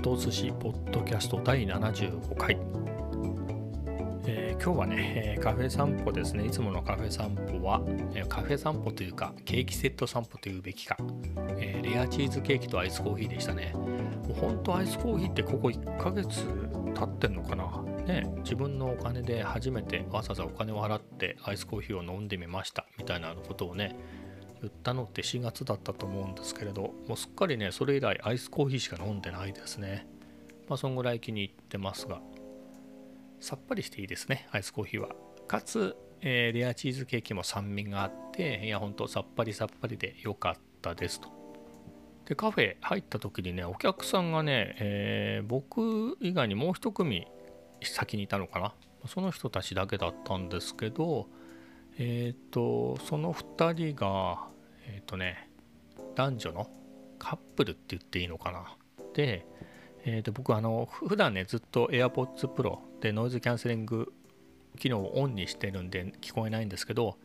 と寿司ポッドキャスト第75回、えー、今日はね、カフェ散歩ですね。いつものカフェ散歩は、カフェ散歩というかケーキセット散歩というべきか、えレアチーズケーキとアイスコーヒーでしたね。もうほんとアイスコーヒーってここ1ヶ月経ってんのかな？ね自分のお金で初めてわざわざお金を払ってアイスコーヒーを飲んでみましたみたいなことをね言ったのって4月だったと思うんですけれど。もうすっかりねそれ以来アイスコーヒーしか飲んでないですね。まあそんぐらい気に入ってますが。さっぱりしていいですねアイスコーヒーは。かつ、えー、レアチーズケーキも酸味があっていやほんとさっぱりさっぱりで良かったですと。でカフェ入った時にねお客さんがね、えー、僕以外にもう一組先にいたのかな。その人たちだけだったんですけどえっ、ー、とその2人がえっ、ー、とね男女のカップルって言っていいのかな？で、えー、と僕あの普段ねずっと AirPods Pro でノイズキャンセリング機能をオンにしてるんで聞こえないんですけど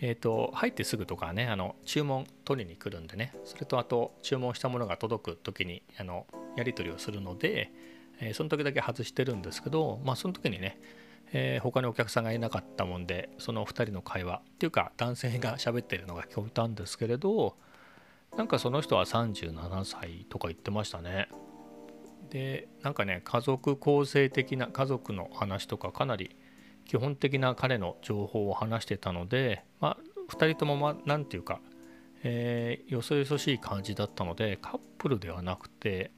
えーと、入ってすぐとかねあの注文取りに来るんでね。それとあと注文したものが届く時にあのやり取りをするので、えー、その時だけ外してるんですけどまあその時にねえー、他にお客さんがいなかったもんでその2人の会話っていうか男性が喋ってるのが聞こえたんですけれどなんかその人は37歳とか言ってましたねでなんかね家族構成的な家族の話とかかなり基本的な彼の情報を話してたのでまあ2人ともま何て言うか、えー、よそよそしい感じだったのでカップルではなくて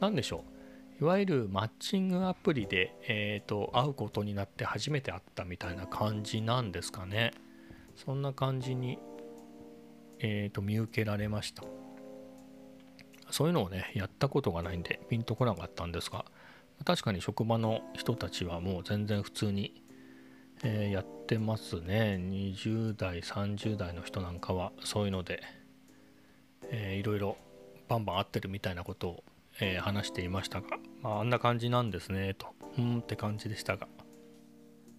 何でしょういわゆるマッチングアプリで、えーと、会うことになって初めて会ったみたいな感じなんですかね。そんな感じに、えーと、見受けられました。そういうのをね、やったことがないんで、ピンとこなかったんですが、確かに職場の人たちはもう全然普通に、えー、やってますね。20代、30代の人なんかはそういうので、えー、いろいろバンバン会ってるみたいなことをえー、話していましたが、まあ、あんな感じなんですねとうんって感じでしたが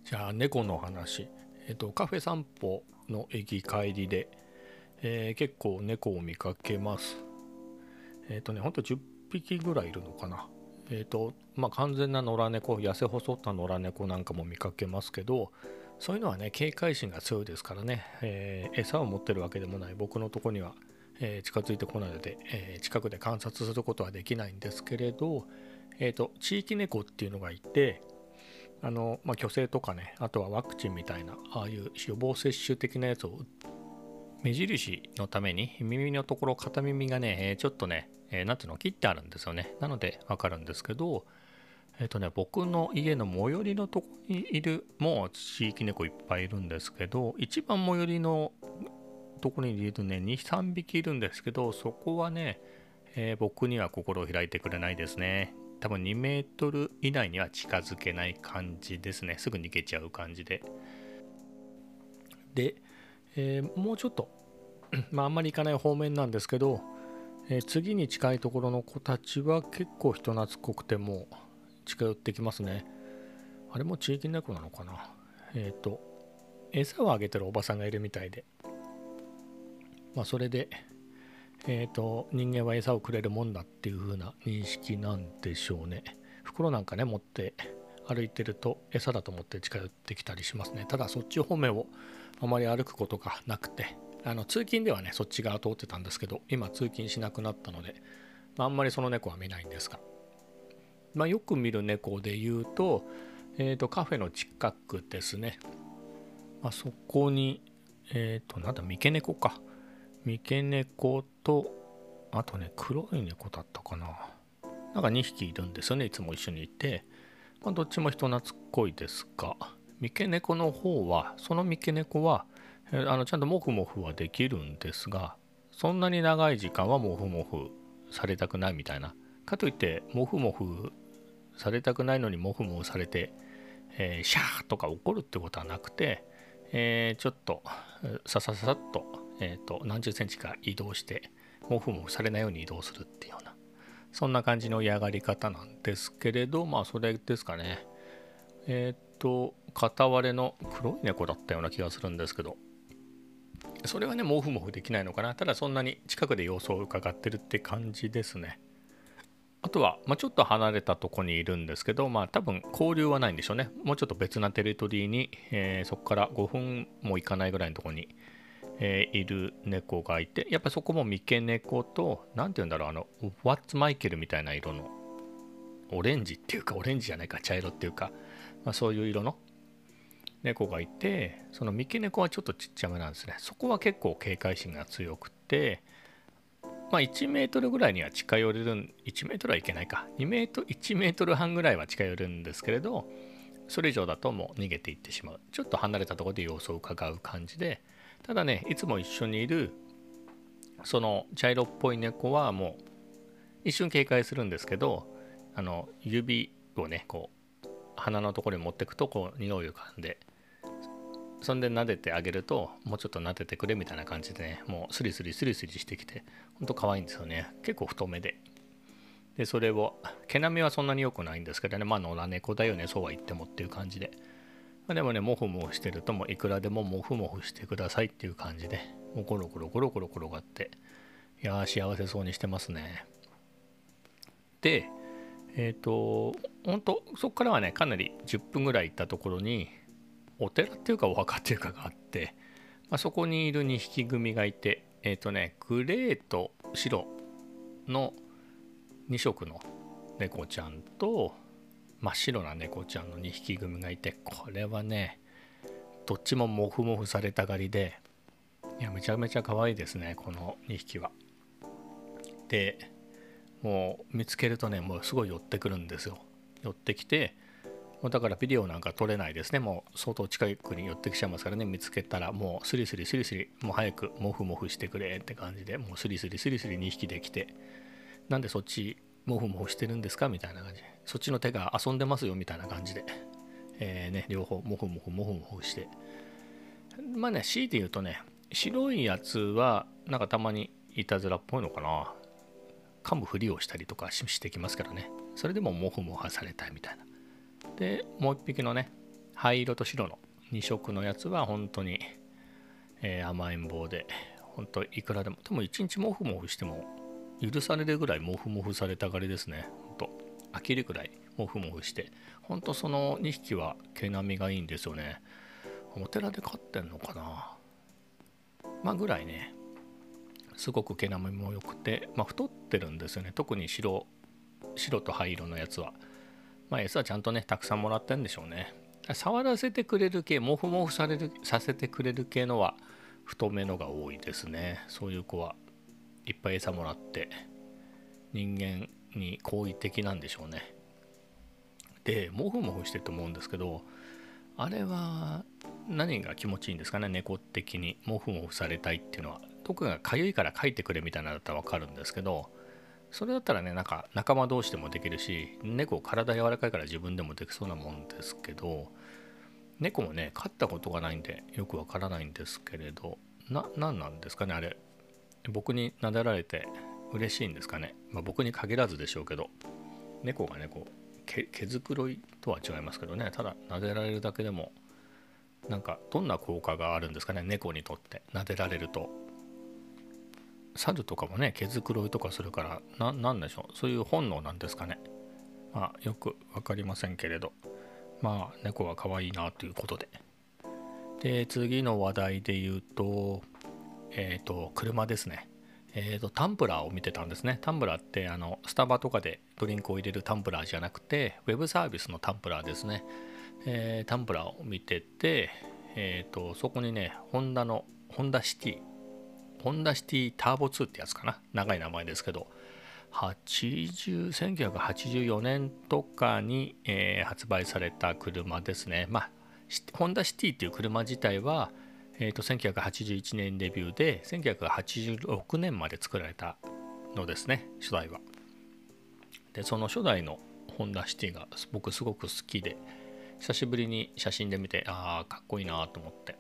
じゃあ猫の話、えーと、カフェ散歩の駅帰りで、えー、結構猫を見かけます。えっ、ー、とねほんと10匹ぐらいいるのかな。えっ、ー、とまあ完全な野良猫痩せ細った野良猫なんかも見かけますけどそういうのはね警戒心が強いですからね、えー、餌を持ってるわけでもない。僕のとこにはえ近づいてこないので、え近くで観察することはできないんですけれど、えーと、地域猫っていうのがいてあの、まあ、虚勢とかねあとはワクチンみたいなああいう予防接種的なやつを打っ目印のために耳のところ片耳がね、ちょっとね、え、なんていうの切ってあるんですよねなのでわかるんですけどえっ、とね僕の家の最寄りのとこにいるもう地域猫いっぱいいるんですけど一番最寄りのとこにいるね、2、3匹いるんですけど、そこはね、えー、僕には心を開いてくれないですね。多分2メートル以内には近づけない感じですね。すぐ逃げちゃう感じで。で、えー、もうちょっと、まああんまり行かない方面なんですけど、えー、次に近いところの子たちは結構人懐っこくても近寄ってきますね。あれも地域猫なのかな？えっ、ー、と、餌をあげてるおばさんがいるみたいで、まあ、それで、えーと、人間は餌をくれるもんだっていう風な認識なんでしょうね。袋なんかね持って歩いてると餌だと思って近寄ってきたりしますね。ただそっち方面をあまり歩くことがなくてあの通勤ではねそっち側通ってたんですけど今通勤しなくなったので、まあ、あんまりその猫は見ないんですが、まあ、よく見る猫で言うと,、えーと、カフェの近くですね、まあ、そこにえっ、ー、となんだ三毛猫か三毛猫と、あとね、黒い猫だったかな。なんか2匹いるんですよね、いつも一緒にいて。まあ、どっちも人懐っこいですが、三毛猫の方は、その三毛猫は、あのちゃんとモフモフはできるんですが、そんなに長い時間はモフモフされたくないみたいな。かといって、モフモフされたくないのにモフモフされて、えー、シャーとか怒るってことはなくて、えー、ちょっとさささっとえーと、何十センチか移動してモフモフされないように移動するっていうような。そんな感じの嫌がり方なんですけれどまあそれですかね。えっ、ー、と片割れの黒い猫だったような気がするんですけど。それはねモフモフできないのかなただそんなに近くで様子を伺ってるって感じですねあとは、まあ、ちょっと離れたとこにいるんですけど、まあ、多分交流はないんでしょうね。もうちょっと別なテリトリーに、えー、そこから5分も行かないぐらいのとこに、えー、いる猫がいて、やっぱそこも三毛猫と、何て言うんだろう、あの、ワッツマイケルみたいな色の、オレンジっていうか、オレンジじゃないか、茶色っていうか、まあ、そういう色の猫がいて、その三毛猫はちょっとちっちゃめなんですね。そこは結構警戒心が強くて、まあ、1メートルぐらいには近寄れる、1メートルはいけないか。2メートル、1メートル半ぐらいは近寄るんですけれど、それ以上だともう逃げていってしまう。ちょっと離れたところで様子を伺う感じで、ただね、いつも一緒にいる、その茶色っぽい猫はもう一瞬警戒するんですけど、あの指をね、こう、鼻のところに持ってくと、こう、匂いを噛んで、そんで撫でてあげると、もうちょっと撫でてくれみたいな感じでね、もうスリスリスリスリしてきて、ほんと可愛いんですよね。結構太めで。で、それを、毛並みはそんなに良くないんですけどね、まあ野良猫だよね、そうは言ってもっていう感じで。まあ、でもね、モフモフしてると、もういくらでもモフモフしてくださいっていう感じで、もうコロコロコロコロ転がって、いやー、幸せそうにしてますね。で、えっ、ー、と、本当そこからはね、かなり10分ぐらい行ったところに、お寺っていうかお墓っていうかがあって、まあ、そこにいる2匹組がいて、えっ、ー、とね、グレーと白の2色の猫ちゃんと真っ白な猫ちゃんの2匹組がいて、これはね、どっちもモフモフされたがりで、いや、めちゃめちゃ可愛いですね、この2匹は。で、もう見つけるとね、もうすごい寄ってくるんですよ。寄ってきて、もうだからビデオなんか撮れないですね。もう相当近くに寄ってきちゃいますからね、見つけたらもうスリスリスリスリ、もう早くモフモフしてくれって感じで、もうスリスリスリスリ2匹できて、なんでそっちモフモフしてるんですかみたいな感じで、そっちの手が遊んでますよみたいな感じで、えー、ね、両方モフモフモフモフして、まあね、強いて言うとね、白いやつはなんかたまにいたずらっぽいのかな。噛むふりをしたりとかしてきますからね。それでもモフモフされたいみたいな。でもう一匹のね灰色と白の2色のやつは本当に、えー、甘えん坊で本当いくらでもでも一日モフモフしても許されるぐらいモフモフされたがりですね。本当飽きるぐらいモフモフして本当その2匹は毛並みがいいんですよね。お寺で飼ってんのかな。まあぐらいねすごく毛並みも良くて、まあ、太ってるんですよね。特に白白と灰色のやつは。まあ、餌はちゃんとね、たくさんもらってんでしょうね。触らせてくれる系、モフモフされるさせてくれる系のは太めのが多いですね。そういう子はいっぱい餌もらって人間に好意的なんでしょうね。で、モフモフしてると思うんですけど、あれは何が気持ちいいんですかね、猫的に。モフモフされたいっていうのは。僕がかゆいから書いてくれみたいなのだったらわかるんですけど、それだったらね、なんか仲間同士でもできるし、猫体柔らかいから自分でもできそうなもんですけど、猫もね、飼ったことがないんでよくわからないんですけれど、な、何なんですかね、あれ。僕に撫でられて嬉しいんですかね。まあ、僕に限らずでしょうけど、猫がね、こう、毛毛づくろいとは違いますけどね、ただ撫でられるだけでも、なんかどんな効果があるんですかね、猫にとって。撫でられると。猿とかもね毛づくろいとかするから何でしょうそういう本能なんですかねまあよく分かりませんけれどまあ猫は可愛いなということでで次の話題で言うとえっ、ー、と車ですねえーと、タンプラーを見てたんですね。タンブラーってあのスタバとかでドリンクを入れるタンプラーじゃなくて、ウェブサービスのタンプラーですね。えー、タンプラーを見てて、えーとそこにね、ホンダの、ホンダシティホンダシティターボ2ってやつかな。長い名前ですけど。80 1984年とかに、えー、発売された車ですね。まあホンダシティっていう車自体は、えーと、1981年デビューで1986年まで作られたのですね初代は。でその初代のホンダシティが僕すごく好きで久しぶりに写真で見てああかっこいいなと思って。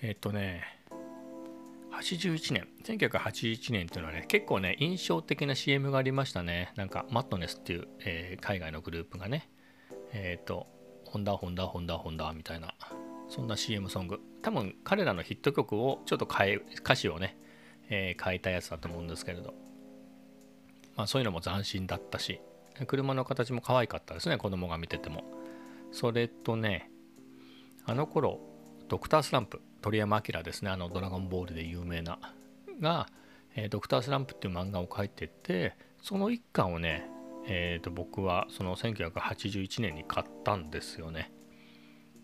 えっ、ー、とね1981年、1981年っていうのはね、結構ね、印象的な CM がありましたね。なんか、マットネスっていう、えー、海外のグループがね、えっ、ー、と、ホンダ、ホンダ、ホンダ、ホンダみたいな、そんな CM ソング。多分、彼らのヒット曲をちょっと変え、歌詞をね、えー、変えたやつだと思うんですけれど。まあ、そういうのも斬新だったし車の形も可愛かったですね子供が見ててもそれとねあの頃ドクタースランプ鳥山明ですね。あのドラゴンボールで有名な。が、えー、ドクタースランプっていう漫画を描いててその一巻をね、えー、と僕はその1981年に買ったんですよね。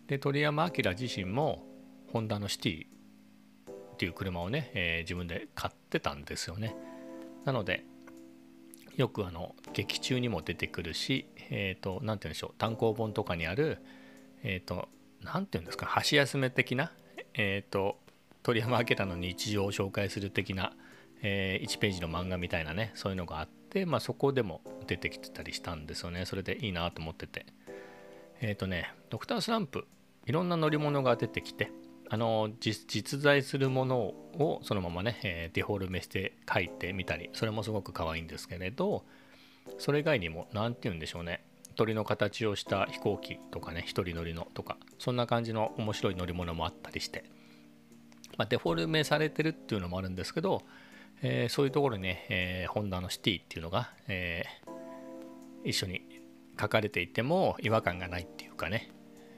で鳥山明自身もホンダのシティっていう車をね、えー、自分で買ってたんですよね。なのでよくあの劇中にも出てくるしえっ、ー、と何て言うんでしょう。単行本とかにあるえっ、ー、と何て言うんですか。箸休め的なえっ、ー、と鳥山明の日常を紹介する的な、え1ページの漫画みたいなねそういうのがあって、まあ、そこでも出てきてたりしたんですよね。それでいいなと思ってて。えっ、とねドクタースランプいろんな乗り物が出てきてあの実在するものをそのままね、えー、デフォルメして書いてみたりそれもすごく可愛いんですけれどそれ以外にも何て言うんでしょうね。鳥の形をした飛行機とかね一人乗りのとかそんな感じの面白い乗り物もあったりして、まあ、デフォルメされてるっていうのもあるんですけど、えー、そういうところにね、えー、ホンダのシティっていうのが、えー、一緒に書かれていても違和感がないっていうかね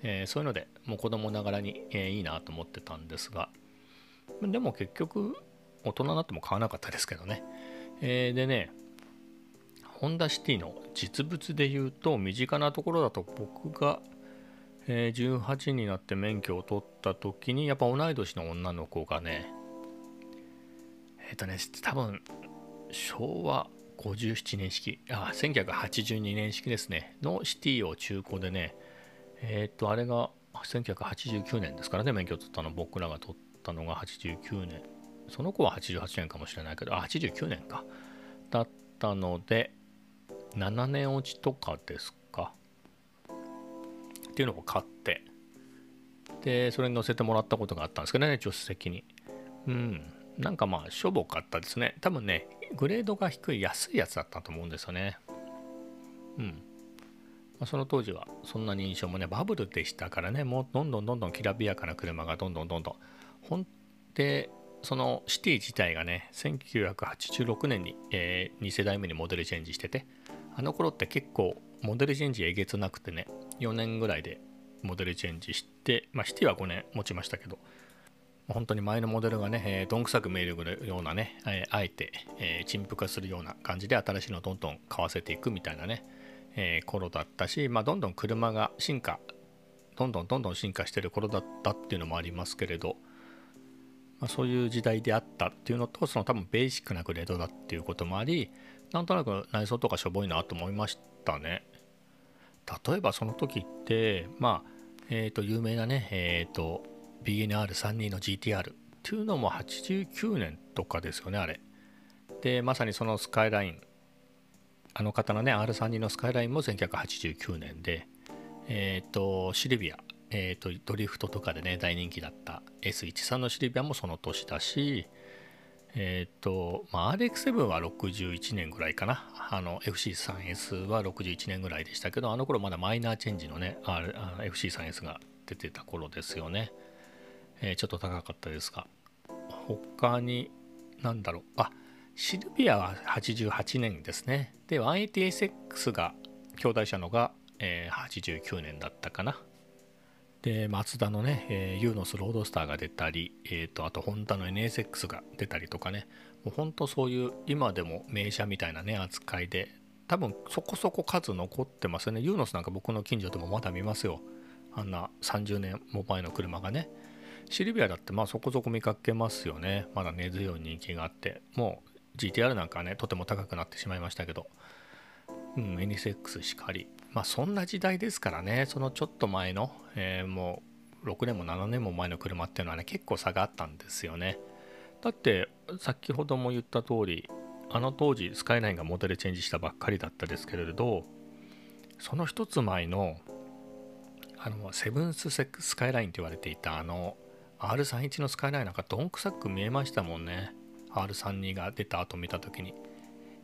え、そういうのでもう子供ながらに、え、いいなと思ってたんですがでも結局大人になっても買わなかったですけどね、え、でねホンダシティの実物で言うと身近なところだと僕が、えー、18になって免許を取った時にやっぱ同い年の女の子がねえっ、ー、とね多分昭和57年式あ1982年式ですねのシティを中古でねえっ、と、あれが1989年ですからね、免許を取ったの、僕らが取ったのが89年。その子は88年かもしれないけど、あ、89年か。だったので、7年落ちとかですか？っていうのを買って、で、それに乗せてもらったことがあったんですけどね、助手席に。うん。なんかまあ、しょぼかったですね。多分ね、グレードが低い安いやつだったと思うんですよね。うん。まあ、その当時はそんなに印象もねバブルでしたからねもうどんどんどんどんきらびやかな車がどんどんどんどんほんでそのシティ自体がね1986年に、えー、2世代目にモデルチェンジしててあの頃って結構モデルチェンジえげつなくてね4年ぐらいでモデルチェンジして、まあ、シティは5年持ちましたけど本当に前のモデルがね、えー、どんくさく見えるようなね、えー、あえて、えー、陳腐化するような感じで新しいのをどんどん買わせていくみたいなね、えー、頃だったし、まあ、どんどん車が進化どんどんどんどん進化してる頃だったっていうのもありますけれど、まあ、そういう時代であったっていうのとその多分ベーシックなグレードだっていうこともありなんとなく内装とかしょぼいなと思いましたね。例えばその時ってまあえっ、ー、と有名なねえっ、ー、と BNR32 の GTR っていうのも89年とかですよねあれ。でまさにそのスカイラインあの方のね R32 のスカイラインも1989年で、えっ、ー、とシルビア、えーと、ドリフトとかでね大人気だった S13 のシルビアもその年だしえっ、ー、と、まあ、RX7 は61年ぐらいかな。あの FC3S は61年ぐらいでしたけど、あの頃まだマイナーチェンジのね、FC3S が出てた頃ですよね。えー、ちょっと高かったですが。他に、なんだろう。あ、シルビアは88年ですね。で、180SX が兄弟車のが、えー、89年だったかな。で、マツダのね、えー、ユーノスロードスターが出たり、えーと、あとホンダの NSX が出たりとかね、もう本当そういう今でも名車みたいなね、扱いで、多分そこそこ数残ってますよね。ユーノスなんか僕の近所でもまだ見ますよ。あんな30年も前の車がね。シルビアだってまあそこそこ見かけますよね。まだ根強い人気があって。もう GTR なんかねとても高くなってしまいましたけど、うん、NSX しかり。まあそんな時代ですからね。そのちょっと前の、えー、もう6年も7年も前の車っていうのはね結構差があったんですよね。だって先ほども言った通りあの当時スカイラインがモデルチェンジしたばっかりだったですけれどその一つ前のあのセブンススカイラインって言われていたあの R31 のスカイラインなんかどんくさく見えましたもんね。R32 が出た後見た時に。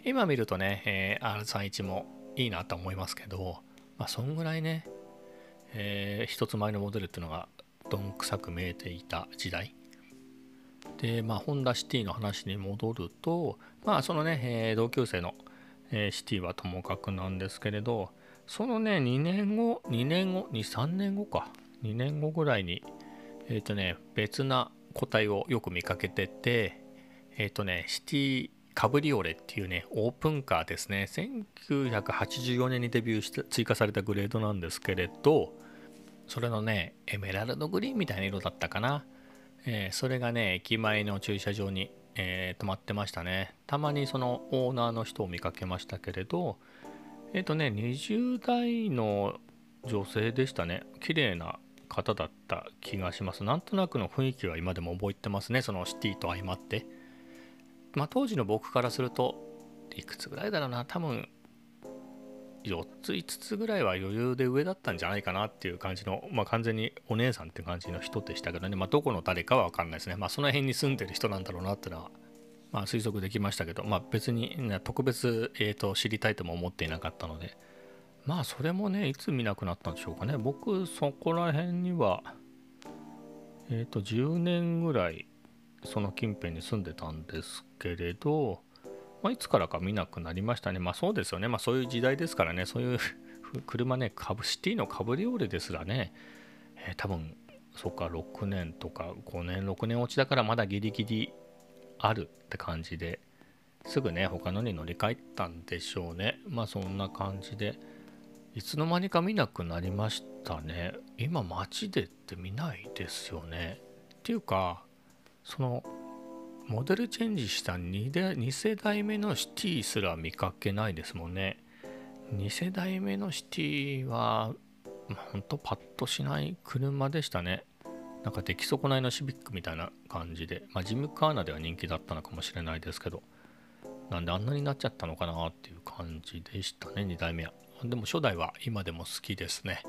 今見るとね、えー、R31 もいいなと思いますけどまあそんぐらいね、えー、一つ前のモデルっていうのがどんくさく見えていた時代。でまあホンダシティの話に戻るとまあそのね、えー、同級生の、えー、シティはともかくなんですけれどそのね2年後2年後23年後か。2年後ぐらいにえっ、ー、とね別な個体をよく見かけててえっ、ー、とねシティカブリオレっていうねオープンカーですね。1984年にデビューして追加されたグレードなんですけれどそれのねエメラルドグリーンみたいな色だったかな、えー、それがね駅前の駐車場に、えー、止まってましたね。たまにそのオーナーの人を見かけましたけれどえっ、ー、とね20代の女性でしたね。綺麗な方だった気がします。なんとなくの雰囲気は今でも覚えてますね。そのシティと相まって。まあ当時の僕からするといくつぐらいだろうな。多分4つ5つぐらいは余裕で上だったんじゃないかなっていう感じの、まあ、完全にお姉さんって感じの人でしたけどね、まあ、どこの誰かは分かんないですね、まあ、その辺に住んでる人なんだろうなってのは、まあ、推測できましたけど、まあ、別に、ね、特別、えーと、知りたいとも思っていなかったので。まあそれもねいつ見なくなったんでしょうかね。僕そこら辺にはえっ、ー、と10年ぐらいその近辺に住んでたんですけれどまあ、いつからか見なくなりましたね。まあそうですよね。まあそういう時代ですからね、そういう 車ね、カブシティのカブリオーレですらね、えー、多分そっか6年とか5年6年落ちだからまだギリギリあるって感じですぐね他のに乗り換えたんでしょうね。まあそんな感じでいつの間にか見なくなりましたね。今街でって見ないですよね。っていうかそのモデルチェンジした 2, で2世代目のシティすら見かけないですもんね。2世代目のシティは、ほんとパッとしない車でしたね。なんか出来損ないのシビックみたいな感じで、まあ、ジムカーナでは人気だったのかもしれないですけど、なんであんなになっちゃったのかなっていう感じでしたね、2代目は。でも初代は今でも好きですね。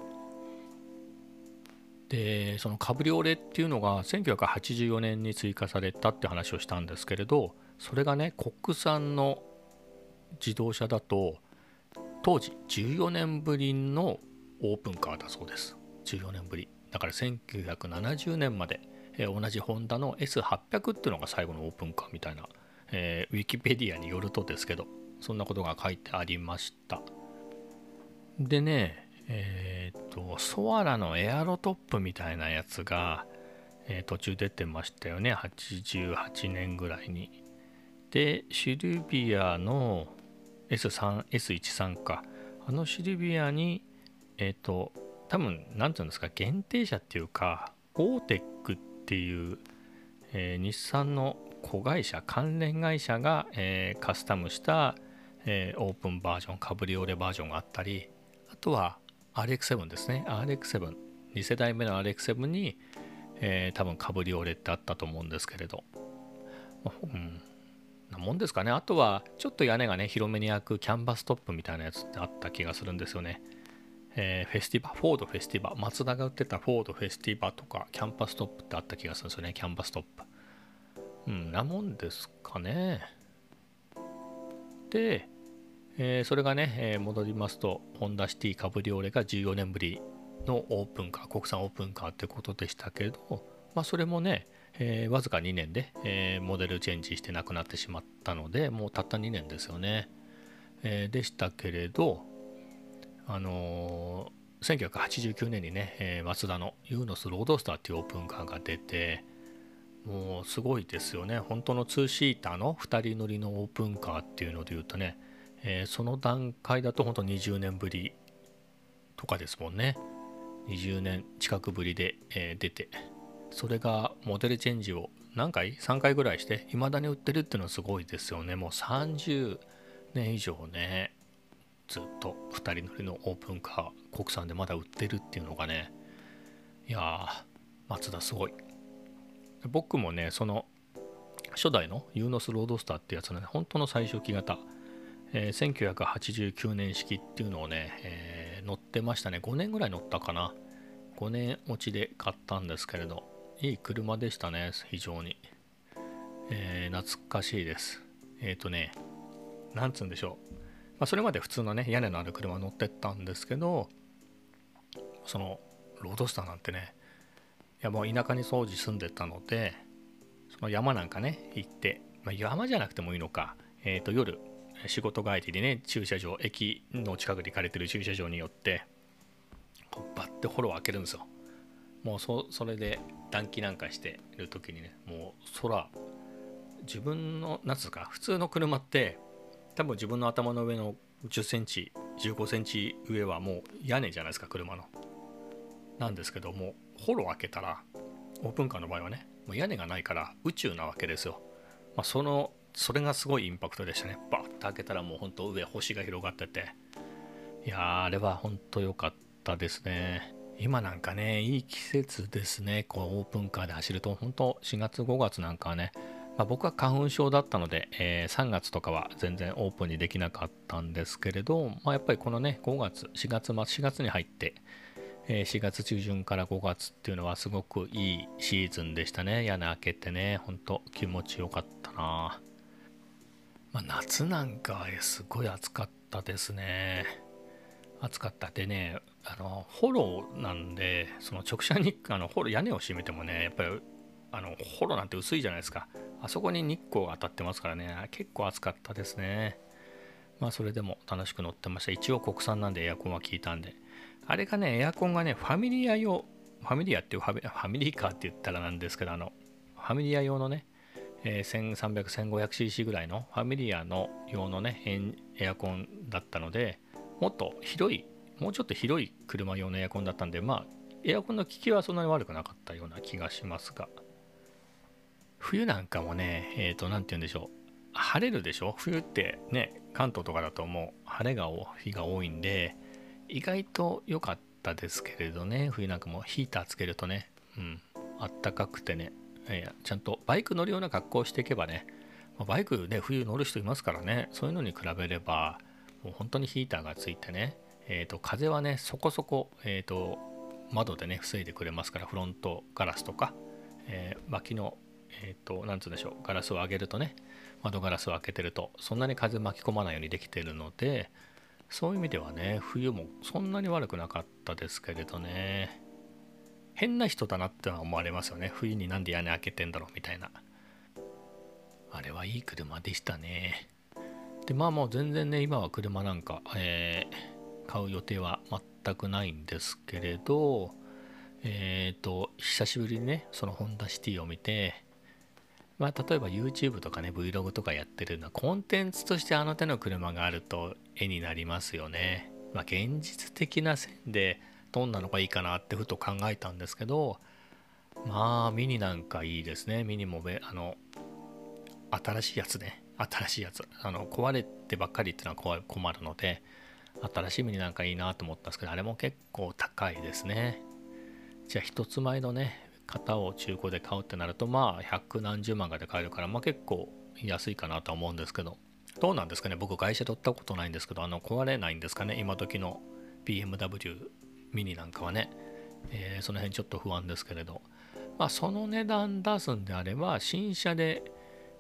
でそのカブリオレっていうのが1984年に追加されたって話をしたんですけれどそれがね国産の自動車だと当時14年ぶりのオープンカーだそうです。14年ぶり。だから1970年まで、えー、同じホンダの S800 っていうのが最後のオープンカーみたいな、えー、ウィキペディアによるとですけどそんなことが書いてありました。でねえっ、と、ソアラのエアロトップみたいなやつが、えー、途中出てましたよね。88年ぐらいに。で、シルビアの S3、S13 か。あのシルビアに、えっ、と、多分、なんていうんですか、限定車っていうか、オーテックっていう、えー、日産の子会社、関連会社が、えー、カスタムした、えー、オープンバージョン、カブリオレバージョンがあったり、あとは RX7 ですね。RX7 2世代目の RX7 に、えー、多分カブリオレってあったと思うんですけれど、うん。なもんですかね。あとはちょっと屋根がね広めに開くキャンバストップみたいなやつってあった気がするんですよね。えー、フェスティバ、フォードフェスティバ、マツダが売ってたフォードフェスティバとか、キャンバストップってあった気がするんですよね、キャンバストップ。うん、なもんですかね。で、えー、それがね、えー、戻りますと、ホンダシティカブリオレが14年ぶりのオープンカー、国産オープンカーってことでしたけど、まあ、それもね、えー、わずか2年で、え、モデルチェンジしてなくなってしまったので、もうたった2年ですよね。え、でしたけれど、あの、1989年にね、えー、マツダのユーノスロードスターっていうオープンカーが出て、もうすごいですよね。本当の2シーターの2人乗りのオープンカーっていうので言うとね、えー、その段階だと本当20年ぶりとかですもんね。20年近くぶりで、えー、出て。それがモデルチェンジを何回 ?3 回ぐらいして未だに売ってるっていうのはすごいですよね。もう30年以上ね。ずっと2人乗りのオープンカー国産でまだ売ってるっていうのがね。いやー松田すごい。僕もねその初代のユーノスロードスターってやつのね本当の最初期型えー、1989年式っていうのをね、えー、乗ってましたね。5年ぐらい乗ったかな。5年落ちで買ったんですけれど、いい車でしたね、非常に。えー、懐かしいです。えっ、ー、とね、なんつうんでしょう。まあ、それまで普通のね、屋根のある車乗ってったんですけど、その、ロードスターなんてね、いやもう田舎に掃除住んでたので、その山なんかね、行って、まあ、山じゃなくてもいいのか、え、ー、と夜、仕事帰りでね駐車場駅の近くに借りてる駐車場によってバッてホロを開けるんですよ。もうそそれで暖気なんかしてる時にねもう空自分の何つうか普通の車って多分自分の頭の上の10センチ15センチ上はもう屋根じゃないですか車の。なんですけどもホロ開けたらオープンカーの場合はねもう屋根がないから宇宙なわけですよ、まあ、そのそれがすごいインパクトでしたね。バッと開けたらもうほんと上星が広がってて。いやあれは本当良かったですね。今なんかねいい季節ですね。こうオープンカーで走ると。本当4月5月なんかはね。まあ、僕は花粉症だったので、えー、3月とかは全然オープンにできなかったんですけれど、まあ、やっぱりこのね5月4月末4月に入って、え、4月中旬から5月っていうのはすごくいいシーズンでしたね。屋根開けてねほんと気持ちよかったな、まあ、夏なんかはすごい暑かったですね。暑かったでねあのフォロなんでその直射日光のフォロ屋根を閉めてもねやっぱりあのホロなんて薄いじゃないですか。あそこに日光が当たってますからね結構暑かったですね。まあそれでも楽しく乗ってました。一応国産なんでエアコンは効いたんで。あれがねエアコンがねファミリア用ファミリアっていうファミリーカーって言ったらなんですけどあのファミリア用のね、えー、1300、1500cc ぐらいのファミリアの用のねエアコンだったのでもっと広いもうちょっと広い車用のエアコンだったんでまあエアコンの効きはそんなに悪くなかったような気がしますが。冬なんかもね、えっ、ー、と、何て言うんでしょう。晴れるでしょ？冬ってね、関東とかだともう晴れが日が多いんで、意外と良かったですけれどね、冬なんかもヒーターつけるとね、うん、あったかくてね、えー、ちゃんとバイク乗るような格好をしていけばね、バイクで冬乗る人いますからね、そういうのに比べれば、もう本当にヒーターがついてね、え、ー、と、風はね、そこそこ、えっ、ー、と、窓でね、防いでくれますから、フロントガラスとか、えー、脇のえっ、ー、と、なんつうんでしょう、ガラスを上げるとね、窓ガラスを開けてると、そんなに風巻き込まないようにできてるので、そういう意味ではね、冬もそんなに悪くなかったですけれどね、変な人だなってのは思われますよね。冬になんで屋根開けてんだろうみたいな。あれはいい車でしたね。で、まあもう全然ね、今は車なんか、えー、買う予定は全くないんですけれど、えっ、ー、と、久しぶりにね、そのホンダシティを見て、まあ、例えば YouTube とかね Vlog とかやってるのはコンテンツとしてあの手の車があると絵になりますよね。まあ、現実的な線でどんなのがいいかなってふと考えたんですけどまあミニなんかいいですね。ミニもあの新しいやつね。新しいやつ。あの壊れてばっかりっていうのは困るので新しいミニなんかいいなと思ったんですけどあれも結構高いですね。じゃあ一つ前のね型を中古で買うってなるとまあ百何十万がで買えるからまあ結構安いかなとは思うんですけど。どうなんですかね。僕会社取ったことないんですけどあの壊れないんですかね。今時の BMW ミニなんかはね、えー、その辺ちょっと不安ですけれど。まあその値段出すんであれば新車で、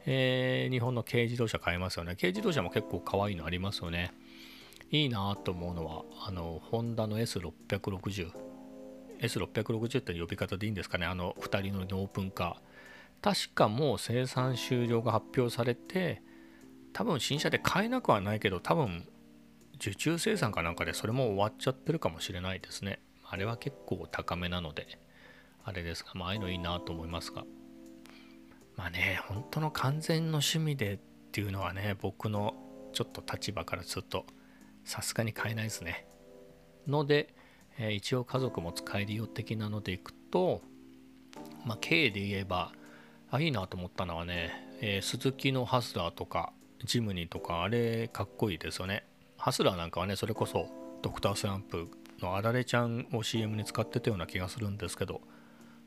えー、日本の軽自動車買えますよね。軽自動車も結構可愛いのありますよね。いいなと思うのはあのホンダの S660 S660 って呼び方でいいんですかね。あの2人乗りのオープンカー。確かもう生産終了が発表されて多分新車で買えなくはないけど多分受注生産かなんかでそれも終わっちゃってるかもしれないですね。あれは結構高めなのであれですがまあああいうのいいなと思いますが。まあね本当の完全の趣味でっていうのはね僕のちょっと立場からするとさすがに買えないですね。のでえー、一応家族も使えるよ的なのでいくと、まあ、軽で言えばあいいなと思ったのはね、えー、スズキのハスラーとかジムニーとかあれかっこいいですよね。ハスラーなんかはねそれこそドクタースランプのあられちゃんを CM に使ってたような気がするんですけど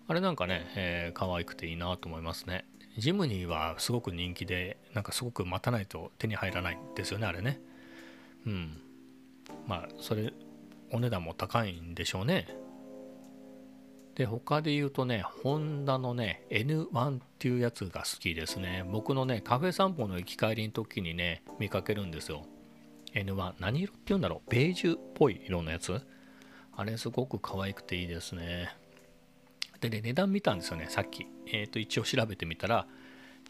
あれなんかね、えー、可愛くていいなと思いますねジムニーはすごく人気でなんかすごく待たないと手に入らないんですよねあれねうんまあそれお値段も高いんでしょうね。で、他で言うとね、ホンダのね、N1 っていうやつが好きですね。僕のね、カフェ散歩の行き帰りの時にね、見かけるんですよ。N1。何色って言うんだろう？ベージュっぽい色のやつ？あれすごく可愛くていいですね。でね、値段見たんですよね、さっき。えっ、ー、と、一応調べてみたら、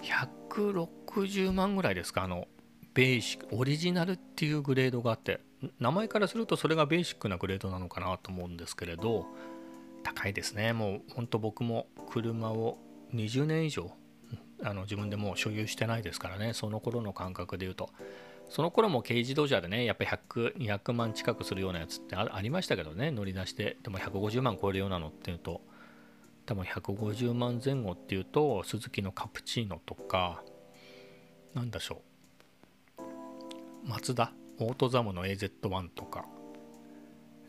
160万ぐらいですか、あの、ベーシックオリジナルっていうグレードがあって名前からするとそれがベーシックなグレードなのかなと思うんですけれど高いですねもうほんと僕も車を20年以上あの自分でもう所有してないですからねその頃の感覚で言うとその頃も軽自動車でねやっぱ100200万近くするようなやつってありましたけどね。乗り出してでも150万超えるようなのっていうと多分150万前後っていうとスズキのカプチーノとかなんでしょう。マツダ？オートザムの AZ1 とか、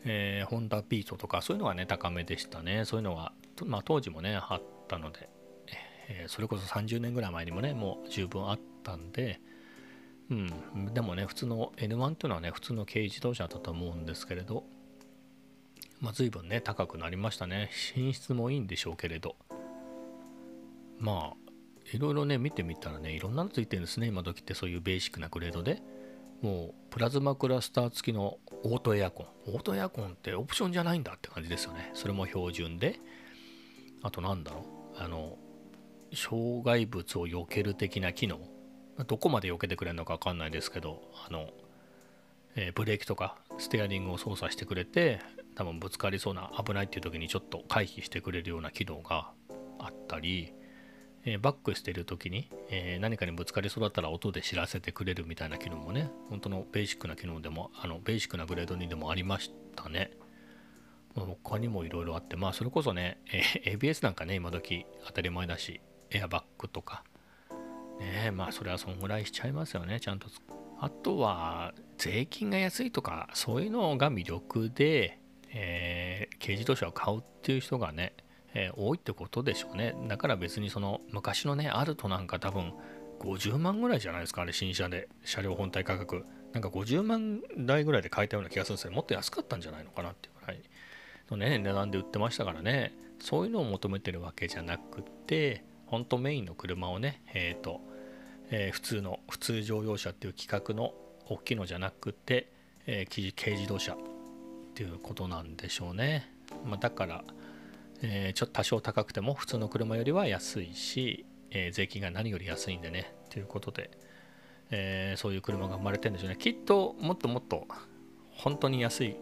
えー、ホンダビートとかそういうのがね高めでしたね。そういうのが、まあ、当時もねあったのでえー、それこそ30年ぐらい前にもねもう十分あったんでうん。でもね普通の N1 っていうのはね普通の軽自動車だと思うんですけれど。まあ随分ね高くなりましたね。品質もいいんでしょうけれど。まあいろいろね見てみたらねいろんなのついてるんですね今時って。そういうベーシックなグレードで。もうプラズマクラスター付きのオートエアコン。オートエアコンってオプションじゃないんだって感じですよね。それも標準で。あとなんだろう。あの障害物を避ける的な機能。どこまで避けてくれるのか分かんないですけどあの、えー、ブレーキとかステアリングを操作してくれて多分ぶつかりそうな危ないっていう時にちょっと回避してくれるような機能があったり、えー、バックしてる時に、えー、何かにぶつかりそうだったら音で知らせてくれるみたいな機能もね本当のベーシックな機能でもあのベーシックなグレードにでもありましたね。他にもいろいろあって、まあそれこそね、えー、ABS なんかね、今時当たり前だし、エアバッグとか。ねまあそれはそんぐらいしちゃいますよね、ちゃんと。あとは、税金が安いとか、そういうのが魅力で、えー、軽自動車を買うっていう人がね、えー、多いってことでしょうね。だから別にその昔のね、アルトなんか多分50万ぐらいじゃないですか、あれ新車で、車両本体価格。なんか50万台ぐらいで買えたような気がするんですけど、もっと安かったんじゃないのかなっていうぐらいのね、値段で売ってましたからね、そういうのを求めてるわけじゃなくて、本当メインの車をね、えっ、ー、と、えー、普通の、普通乗用車っていう規格の大きいのじゃなくて、えー、軽自動車っていうことなんでしょうね。まあ、だから、えー、ちょっと多少高くても普通の車よりは安いし、え、税金が何より安いんでね、ということで、え、そういう車が生まれてるんでしょうね。きっともっともっと本当に安い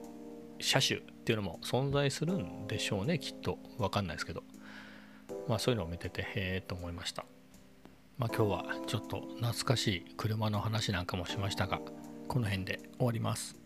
車種っていうのも存在するんでしょうね、きっと。わかんないですけど。まあ、そういうのを見ててへえと思いました。まあ、今日はちょっと懐かしい車の話なんかもしましたがこの辺で終わります。